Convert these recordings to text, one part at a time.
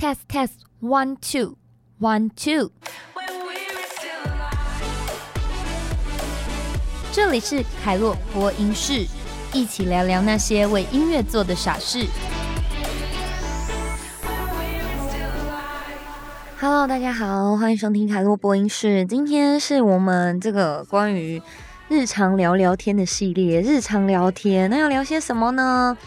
Test test one two one two。这里是凯洛播音室，一起聊聊那些为音乐做的傻事。Hello，大家好，欢迎收听凯洛播音室。今天是我们这个关于日常聊聊天的系列，日常聊天，那要聊些什么呢？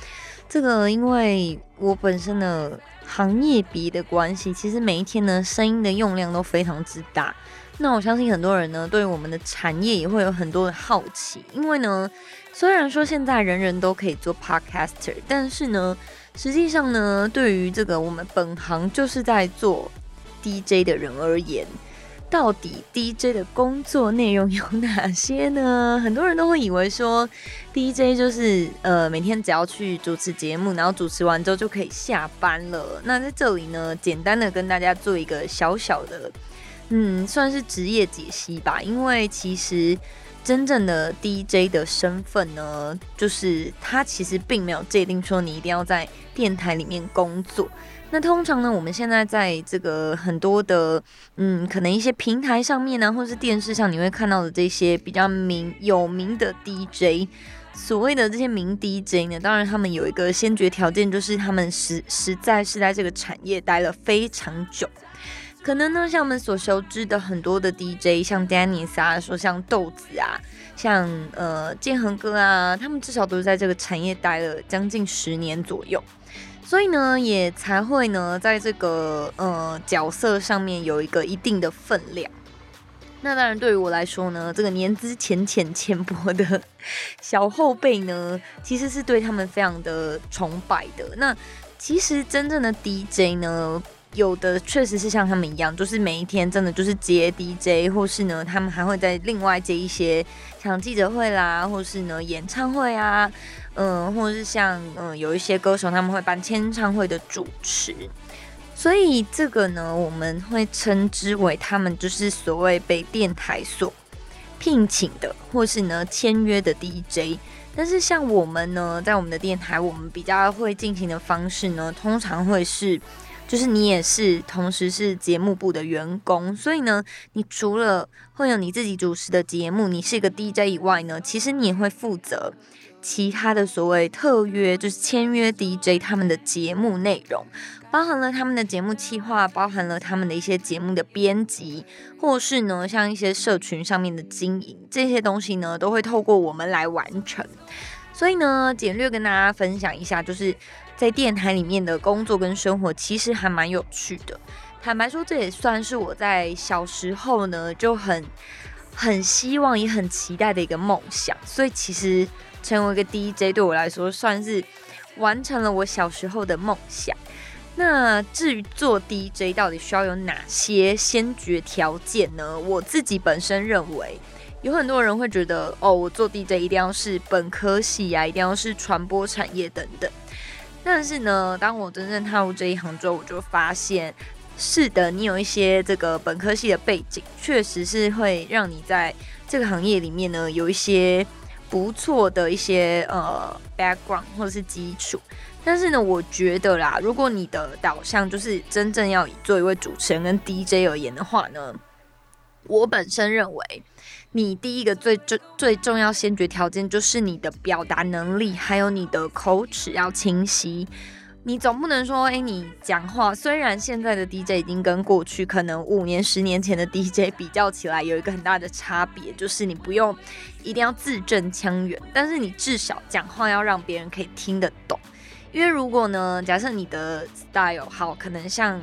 这个因为我本身的行业别的关系，其实每一天呢，声音的用量都非常之大。那我相信很多人呢，对我们的产业也会有很多的好奇，因为呢，虽然说现在人人都可以做 podcaster，但是呢，实际上呢，对于这个我们本行就是在做 DJ 的人而言，到底 DJ 的工作内容有哪些呢？很多人都会以为说 DJ 就是呃每天只要去主持节目，然后主持完之后就可以下班了。那在这里呢，简单的跟大家做一个小小的。嗯，算是职业解析吧，因为其实真正的 DJ 的身份呢，就是他其实并没有界定说你一定要在电台里面工作。那通常呢，我们现在在这个很多的嗯，可能一些平台上面呢，或是电视上，你会看到的这些比较名有名的 DJ，所谓的这些名 DJ 呢，当然他们有一个先决条件，就是他们实实在是在这个产业待了非常久。可能呢，像我们所熟知的很多的 DJ，像 Dennis 啊，说像豆子啊，像呃建恒哥啊，他们至少都是在这个产业待了将近十年左右，所以呢，也才会呢，在这个呃角色上面有一个一定的分量。那当然，对于我来说呢，这个年资浅浅浅薄的小后辈呢，其实是对他们非常的崇拜的。那其实真正的 DJ 呢？有的确实是像他们一样，就是每一天真的就是接 DJ，或是呢，他们还会在另外接一些像记者会啦，或是呢演唱会啊，嗯，或是像嗯有一些歌手他们会办签唱会的主持，所以这个呢我们会称之为他们就是所谓被电台所聘请的，或是呢签约的 DJ。但是像我们呢，在我们的电台，我们比较会进行的方式呢，通常会是。就是你也是同时是节目部的员工，所以呢，你除了会有你自己主持的节目，你是一个 DJ 以外呢，其实你也会负责其他的所谓特约，就是签约 DJ 他们的节目内容，包含了他们的节目企划，包含了他们的一些节目的编辑，或是呢像一些社群上面的经营这些东西呢，都会透过我们来完成。所以呢，简略跟大家分享一下，就是。在电台里面的工作跟生活其实还蛮有趣的。坦白说，这也算是我在小时候呢就很很希望也很期待的一个梦想。所以其实成为一个 DJ 对我来说算是完成了我小时候的梦想。那至于做 DJ 到底需要有哪些先决条件呢？我自己本身认为，有很多人会觉得哦，我做 DJ 一定要是本科系啊，一定要是传播产业等等。但是呢，当我真正踏入这一行之后，我就发现，是的，你有一些这个本科系的背景，确实是会让你在这个行业里面呢，有一些不错的一些呃 background 或者是基础。但是呢，我觉得啦，如果你的导向就是真正要以做一位主持人跟 DJ 而言的话呢，我本身认为。你第一个最最最重要先决条件就是你的表达能力，还有你的口齿要清晰。你总不能说，哎，你讲话虽然现在的 DJ 已经跟过去可能五年、十年前的 DJ 比较起来有一个很大的差别，就是你不用一定要字正腔圆，但是你至少讲话要让别人可以听得懂。因为如果呢，假设你的 style 好，可能像。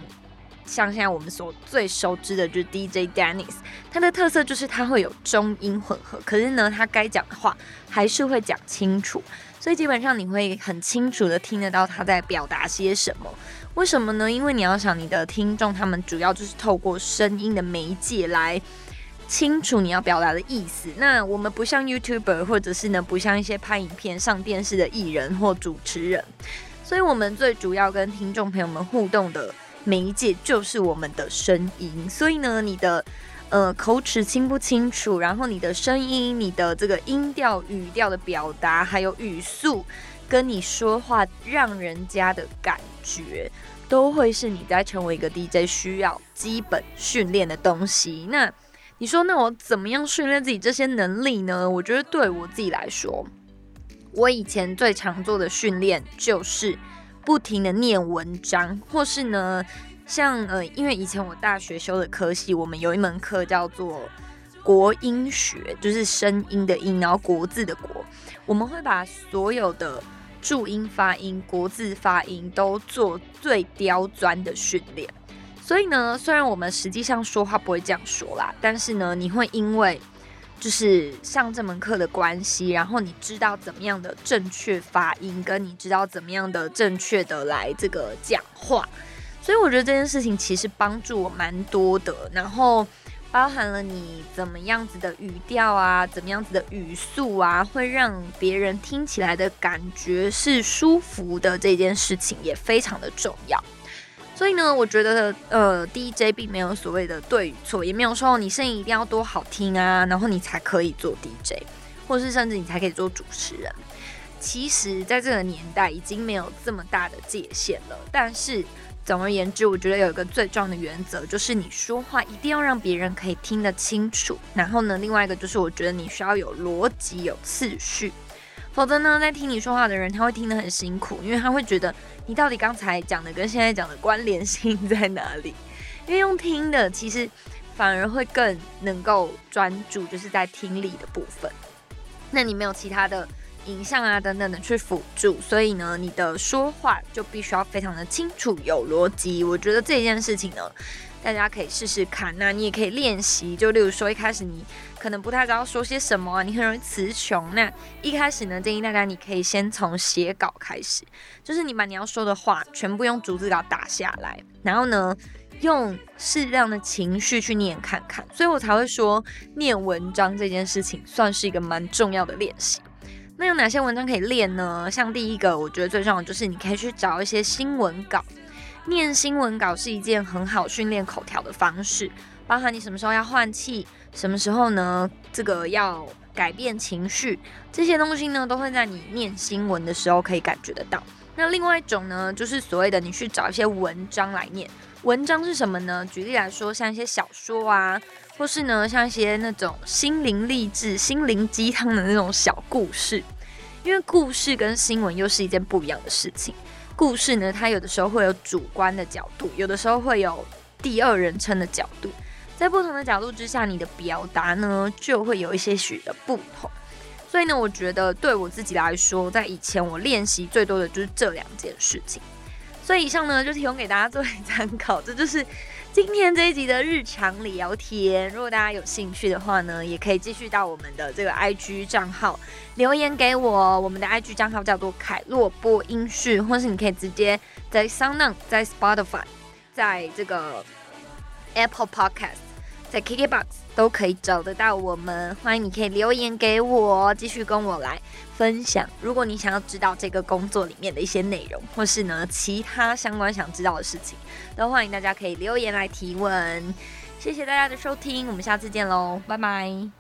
像现在我们所最熟知的，就是 DJ Dennis，他的特色就是他会有中英混合，可是呢，他该讲的话还是会讲清楚，所以基本上你会很清楚的听得到他在表达些什么。为什么呢？因为你要想你的听众，他们主要就是透过声音的媒介来清楚你要表达的意思。那我们不像 YouTuber，或者是呢，不像一些拍影片上电视的艺人或主持人，所以我们最主要跟听众朋友们互动的。媒介就是我们的声音，所以呢，你的呃口齿清不清楚，然后你的声音、你的这个音调、语调的表达，还有语速，跟你说话让人家的感觉，都会是你在成为一个 DJ 需要基本训练的东西。那你说，那我怎么样训练自己这些能力呢？我觉得对我自己来说，我以前最常做的训练就是不停的念文章，或是呢，像呃，因为以前我大学修的科系，我们有一门课叫做国音学，就是声音的音，然后国字的国，我们会把所有的注音发音、国字发音都做最刁钻的训练。所以呢，虽然我们实际上说话不会这样说啦，但是呢，你会因为就是上这门课的关系，然后你知道怎么样的正确发音，跟你知道怎么样的正确的来这个讲话，所以我觉得这件事情其实帮助我蛮多的。然后包含了你怎么样子的语调啊，怎么样子的语速啊，会让别人听起来的感觉是舒服的，这件事情也非常的重要。所以呢，我觉得呃，DJ 并没有所谓的对与错，也没有说你声音一定要多好听啊，然后你才可以做 DJ，或是甚至你才可以做主持人。其实，在这个年代已经没有这么大的界限了。但是，总而言之，我觉得有一个最重要的原则，就是你说话一定要让别人可以听得清楚。然后呢，另外一个就是我觉得你需要有逻辑、有次序，否则呢，在听你说话的人他会听得很辛苦，因为他会觉得。你到底刚才讲的跟现在讲的关联性在哪里？因为用听的，其实反而会更能够专注，就是在听力的部分。那你没有其他的影像啊等等的去辅助，所以呢，你的说话就必须要非常的清楚有逻辑。我觉得这件事情呢。大家可以试试看，那你也可以练习。就例如说，一开始你可能不太知道说些什么啊，你很容易词穷。那一开始呢，建议大家你可以先从写稿开始，就是你把你要说的话全部用逐字稿打下来，然后呢，用适量的情绪去念看看。所以我才会说，念文章这件事情算是一个蛮重要的练习。那有哪些文章可以练呢？像第一个，我觉得最重要的就是你可以去找一些新闻稿。念新闻稿是一件很好训练口条的方式，包含你什么时候要换气，什么时候呢？这个要改变情绪，这些东西呢，都会在你念新闻的时候可以感觉得到。那另外一种呢，就是所谓的你去找一些文章来念。文章是什么呢？举例来说，像一些小说啊，或是呢，像一些那种心灵励志、心灵鸡汤的那种小故事。因为故事跟新闻又是一件不一样的事情。故事呢，它有的时候会有主观的角度，有的时候会有第二人称的角度，在不同的角度之下，你的表达呢就会有一些许的不同。所以呢，我觉得对我自己来说，在以前我练习最多的就是这两件事情。所以以上呢，就提供给大家作为参考，这就是。今天这一集的日常聊天，如果大家有兴趣的话呢，也可以继续到我们的这个 IG 账号留言给我。我们的 IG 账号叫做凯洛播音讯，或是你可以直接在 SoundOn、在 Spotify、在这个 Apple Podcast、在 KKBox 都可以找得到我们。欢迎你可以留言给我，继续跟我来。分享，如果你想要知道这个工作里面的一些内容，或是呢其他相关想知道的事情，都欢迎大家可以留言来提问。谢谢大家的收听，我们下次见喽，拜拜。